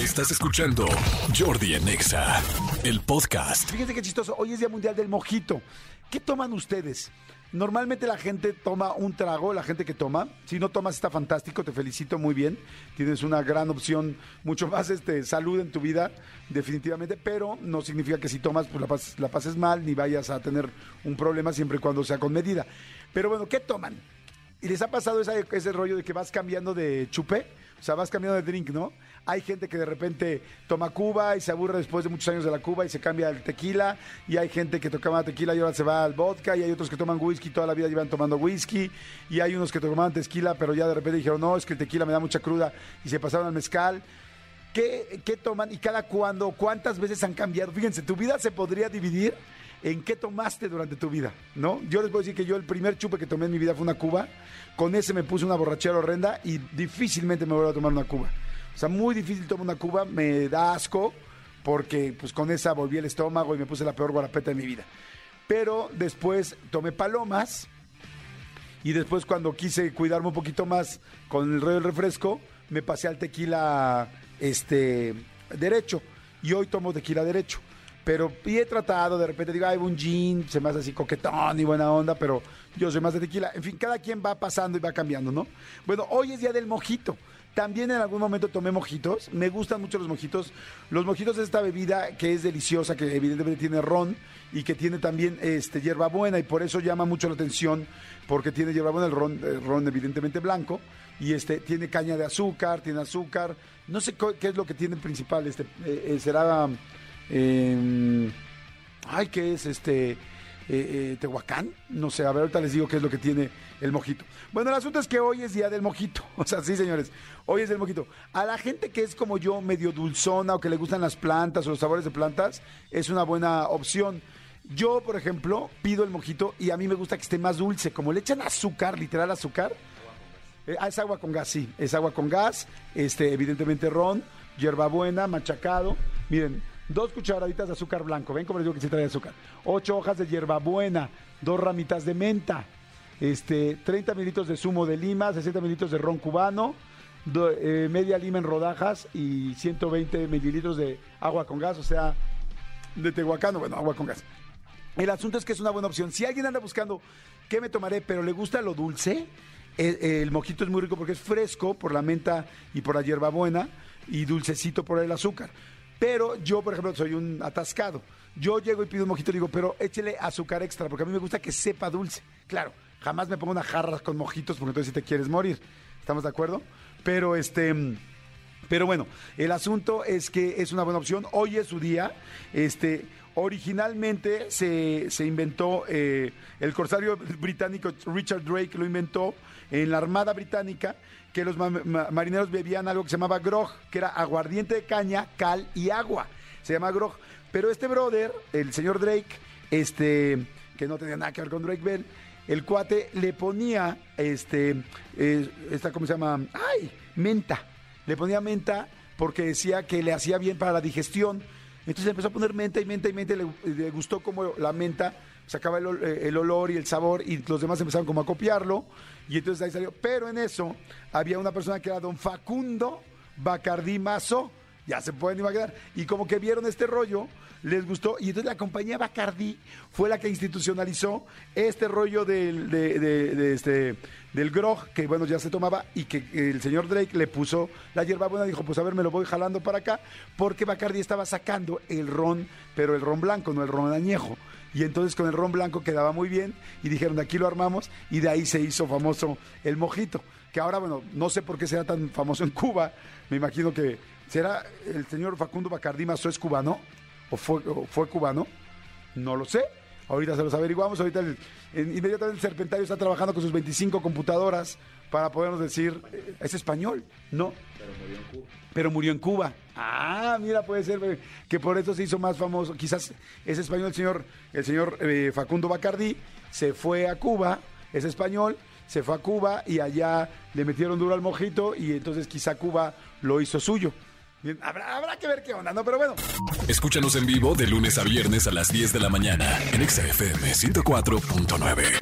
Estás escuchando Jordi Anexa, el podcast. Fíjense qué chistoso. Hoy es Día Mundial del Mojito. ¿Qué toman ustedes? Normalmente la gente toma un trago, la gente que toma. Si no tomas está fantástico, te felicito muy bien. Tienes una gran opción, mucho más este, salud en tu vida, definitivamente. Pero no significa que si tomas pues la, pas- la pases mal ni vayas a tener un problema siempre y cuando sea con medida. Pero bueno, ¿qué toman? ¿Y les ha pasado ese rollo de que vas cambiando de chupé? O sea, vas cambiando de drink, ¿no? Hay gente que de repente toma Cuba y se aburre después de muchos años de la Cuba y se cambia al tequila. Y hay gente que toma tequila y ahora se va al vodka. Y hay otros que toman whisky, toda la vida llevan tomando whisky. Y hay unos que tomaban tequila, pero ya de repente dijeron, no, es que el tequila me da mucha cruda. Y se pasaron al mezcal. ¿Qué, qué toman y cada cuándo? ¿Cuántas veces han cambiado? Fíjense, tu vida se podría dividir en qué tomaste durante tu vida, ¿no? Yo les puedo decir que yo el primer chupe que tomé en mi vida fue una cuba. Con ese me puse una borrachera horrenda y difícilmente me voy a tomar una cuba. O sea, muy difícil tomar una cuba, me da asco porque pues con esa volví el estómago y me puse la peor guarapeta de mi vida. Pero después tomé palomas y después cuando quise cuidarme un poquito más con el rollo del refresco, me pasé al tequila este derecho y hoy tomo tequila derecho. Pero y he tratado, de repente digo, ay, un gin, se me hace así coquetón y buena onda, pero yo soy más de tequila. En fin, cada quien va pasando y va cambiando, ¿no? Bueno, hoy es día del mojito. También en algún momento tomé mojitos. Me gustan mucho los mojitos. Los mojitos es esta bebida que es deliciosa, que evidentemente tiene ron y que tiene también este, hierbabuena y por eso llama mucho la atención porque tiene hierbabuena, el ron, el ron evidentemente blanco y este tiene caña de azúcar, tiene azúcar. No sé qué es lo que tiene principal. Este eh, eh, será, eh, ay, qué es este. eh, eh, Tehuacán, no sé, a ver, ahorita les digo qué es lo que tiene el mojito. Bueno, el asunto es que hoy es día del mojito, o sea, sí, señores, hoy es el mojito. A la gente que es como yo, medio dulzona o que le gustan las plantas o los sabores de plantas, es una buena opción. Yo, por ejemplo, pido el mojito y a mí me gusta que esté más dulce, como le echan azúcar, literal azúcar. Eh, ah, es agua con gas, sí, es agua con gas, este, evidentemente ron, hierbabuena, machacado. Miren, dos cucharaditas de azúcar blanco, ven como les digo que sí trae azúcar. Ocho hojas de hierbabuena, dos ramitas de menta, este, 30 mililitros de zumo de lima, 60 mililitros de ron cubano, eh, media lima en rodajas y 120 mililitros de agua con gas, o sea, de Tehuacán, bueno, agua con gas. El asunto es que es una buena opción. Si alguien anda buscando qué me tomaré, pero le gusta lo dulce, el, el mojito es muy rico porque es fresco por la menta y por la hierbabuena y dulcecito por el azúcar. Pero yo, por ejemplo, soy un atascado. Yo llego y pido un mojito y digo, pero échele azúcar extra porque a mí me gusta que sepa dulce. Claro, jamás me pongo una jarra con mojitos porque entonces si te quieres morir. ¿Estamos de acuerdo? Pero este... Pero bueno, el asunto es que es una buena opción. Hoy es su día. Este, originalmente se, se inventó, eh, el corsario británico Richard Drake lo inventó en la Armada Británica, que los ma- ma- marineros bebían algo que se llamaba grog, que era aguardiente de caña, cal y agua. Se llama grog. Pero este brother, el señor Drake, este, que no tenía nada que ver con Drake Bell, el cuate le ponía, este, eh, esta, ¿cómo se llama? ¡Ay! Menta. Le ponía menta porque decía que le hacía bien para la digestión. Entonces empezó a poner menta y menta y menta y le, gustó como la menta sacaba el, eh, el olor y el sabor y los demás empezaron como a copiarlo y entonces ahí salió. Pero en eso había una persona que era don Facundo Bacardí Mazo, ya se pueden imaginar, y como que vieron este rollo, les gustó y entonces la compañía Bacardí fue la que institucionalizó este rollo del, de, este, del grog, que bueno, ya se tomaba y que el señor Drake le puso la hierbabuena, dijo, pues a ver, me lo voy jalando para acá, porque Bacardi estaba sacando el ron, pero el ron blanco, no el ron añejo. Y entonces con el ron blanco quedaba muy bien y dijeron, aquí lo armamos y de ahí se hizo famoso el mojito, que ahora, bueno, no sé por qué será tan famoso en Cuba, me imagino que será el señor Facundo Bacardí Mazo es cubano o fue, o fue cubano, no lo sé. Ahorita se los averiguamos. Ahorita el- en- inmediatamente el Serpentario está trabajando con sus 25 computadoras para podernos decir, eh, es español, ¿no? Pero murió en Cuba. Ah, mira, puede ser eh, que por eso se hizo más famoso. Quizás es español el señor, el señor eh, Facundo Bacardí, se fue a Cuba, es español, se fue a Cuba y allá le metieron duro al mojito y entonces quizá Cuba lo hizo suyo. Habrá, habrá que ver qué onda, ¿no? Pero bueno, Escúchanos en vivo de lunes a viernes a las 10 de la mañana en Exa FM 104.9.